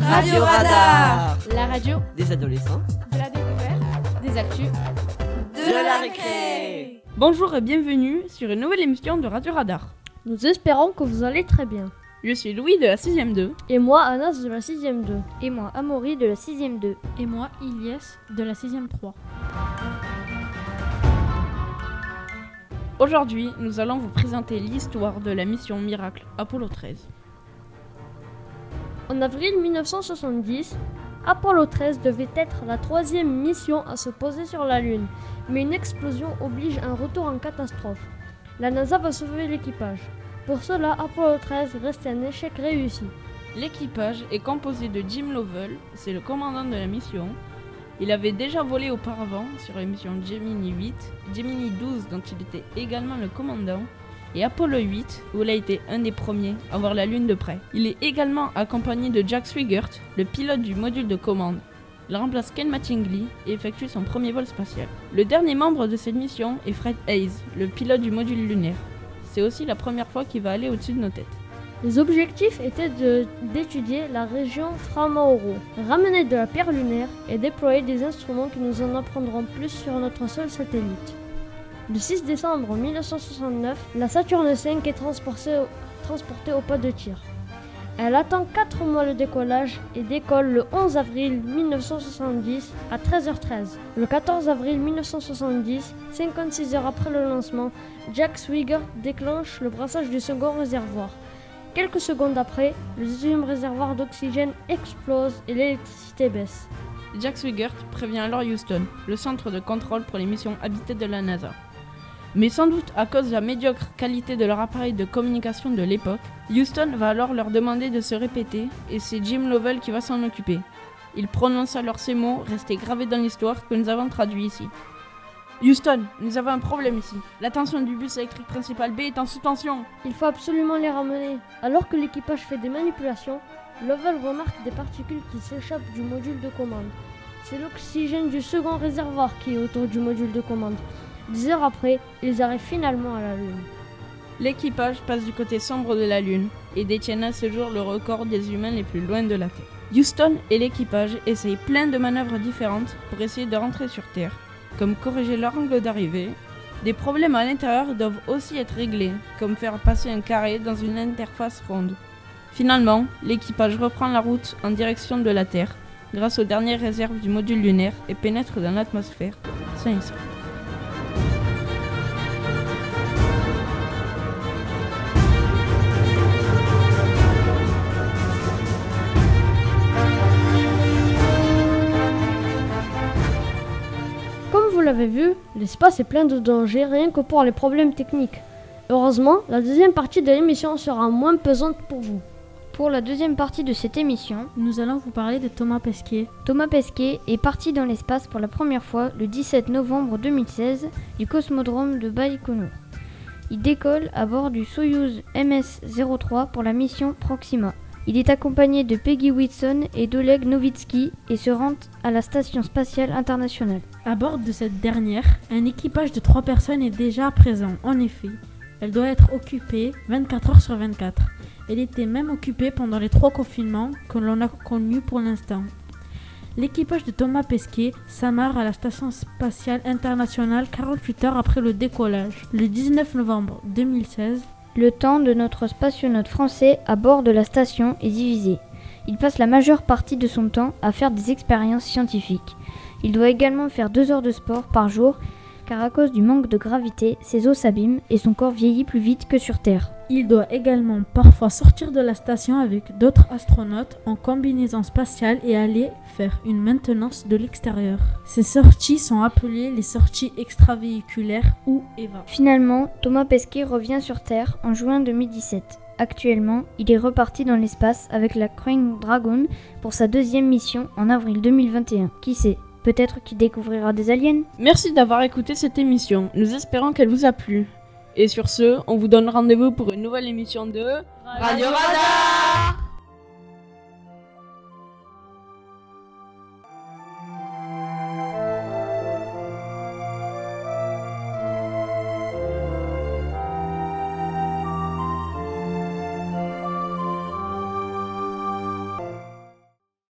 Radio Radar La radio Des adolescents de la découverte, des actus, de la récré. Bonjour et bienvenue sur une nouvelle émission de Radio Radar. Nous espérons que vous allez très bien. Je suis Louis de la 6ème 2. Et moi, Anas de la 6ème 2. Et moi, Amaury de la 6ème 2. et moi, Ilyes de la 6ème 3. Aujourd'hui, nous allons vous présenter l'histoire de la mission Miracle Apollo 13. En avril 1970, Apollo 13 devait être la troisième mission à se poser sur la Lune, mais une explosion oblige un retour en catastrophe. La NASA va sauver l'équipage. Pour cela, Apollo 13 reste un échec réussi. L'équipage est composé de Jim Lovell, c'est le commandant de la mission. Il avait déjà volé auparavant sur la mission Gemini 8, Gemini 12 dont il était également le commandant, et Apollo 8 où il a été un des premiers à voir la Lune de près. Il est également accompagné de Jack Swigert, le pilote du module de commande. Il remplace Ken Mattingly et effectue son premier vol spatial. Le dernier membre de cette mission est Fred Hayes, le pilote du module lunaire. C'est aussi la première fois qu'il va aller au-dessus de nos têtes. Les objectifs étaient d'étudier la région Framaoro, ramener de la pierre lunaire et déployer des instruments qui nous en apprendront plus sur notre sol satellite. Le 6 décembre 1969, la Saturne V est transportée au, transportée au pas de tir. Elle attend 4 mois le décollage et décolle le 11 avril 1970 à 13h13. Le 14 avril 1970, 56 heures après le lancement, Jack Swigert déclenche le brassage du second réservoir. Quelques secondes après, le deuxième réservoir d'oxygène explose et l'électricité baisse. Jack Swigert prévient alors Houston, le centre de contrôle pour les missions habitées de la NASA. Mais sans doute à cause de la médiocre qualité de leur appareil de communication de l'époque, Houston va alors leur demander de se répéter et c'est Jim Lovell qui va s'en occuper. Il prononce alors ces mots restés gravés dans l'histoire que nous avons traduits ici. Houston, nous avons un problème ici. La tension du bus électrique principal B est en sous-tension. Il faut absolument les ramener. Alors que l'équipage fait des manipulations, Lovell remarque des particules qui s'échappent du module de commande. C'est l'oxygène du second réservoir qui est autour du module de commande. Dix heures après, ils arrivent finalement à la Lune. L'équipage passe du côté sombre de la Lune et détiennent à ce jour le record des humains les plus loin de la Terre. Houston et l'équipage essayent plein de manœuvres différentes pour essayer de rentrer sur Terre, comme corriger leur angle d'arrivée. Des problèmes à l'intérieur doivent aussi être réglés, comme faire passer un carré dans une interface ronde. Finalement, l'équipage reprend la route en direction de la Terre, grâce aux dernières réserves du module lunaire et pénètre dans l'atmosphère, sain l'avez vu, l'espace est plein de dangers rien que pour les problèmes techniques. Heureusement, la deuxième partie de l'émission sera moins pesante pour vous. Pour la deuxième partie de cette émission, Nous allons vous parler de Thomas Pesquet. Thomas Pesquet est parti dans l'espace pour la première fois le 17 novembre 2016 du cosmodrome de Baïkonour. Il décolle à bord du Soyuz MS-03 pour la mission Proxima. Il est accompagné de Peggy Whitson et d'Oleg Novitsky et se rend à la Station spatiale internationale. À bord de cette dernière, un équipage de 3 personnes est déjà présent. En effet, elle doit être occupée 24 heures sur 24. Elle était même occupée pendant les trois confinements que l'on a connus pour l'instant. L'équipage de Thomas Pesquet s'amarre à la Station spatiale internationale 48 heures après le décollage, le 19 novembre 2016. Le temps de notre spationaute français à bord de la station est divisé. Il passe la majeure partie de son temps à faire des expériences scientifiques. Il doit également faire deux heures de sport par jour car à cause du manque de gravité, ses os s'abîment et son corps vieillit plus vite que sur Terre. Il doit également parfois sortir de la station avec d'autres astronautes en combinaison spatiale et aller faire une maintenance de l'extérieur. Ces sorties sont appelées les sorties extravéhiculaires ou EVA. Finalement, Thomas Pesquet revient sur Terre en juin 2017. Actuellement, il est reparti dans l'espace avec la Crew Dragon pour sa deuxième mission en avril 2021. Qui sait Peut-être qu'il découvrira des aliens? Merci d'avoir écouté cette émission. Nous espérons qu'elle vous a plu. Et sur ce, on vous donne rendez-vous pour une nouvelle émission de Radio Radar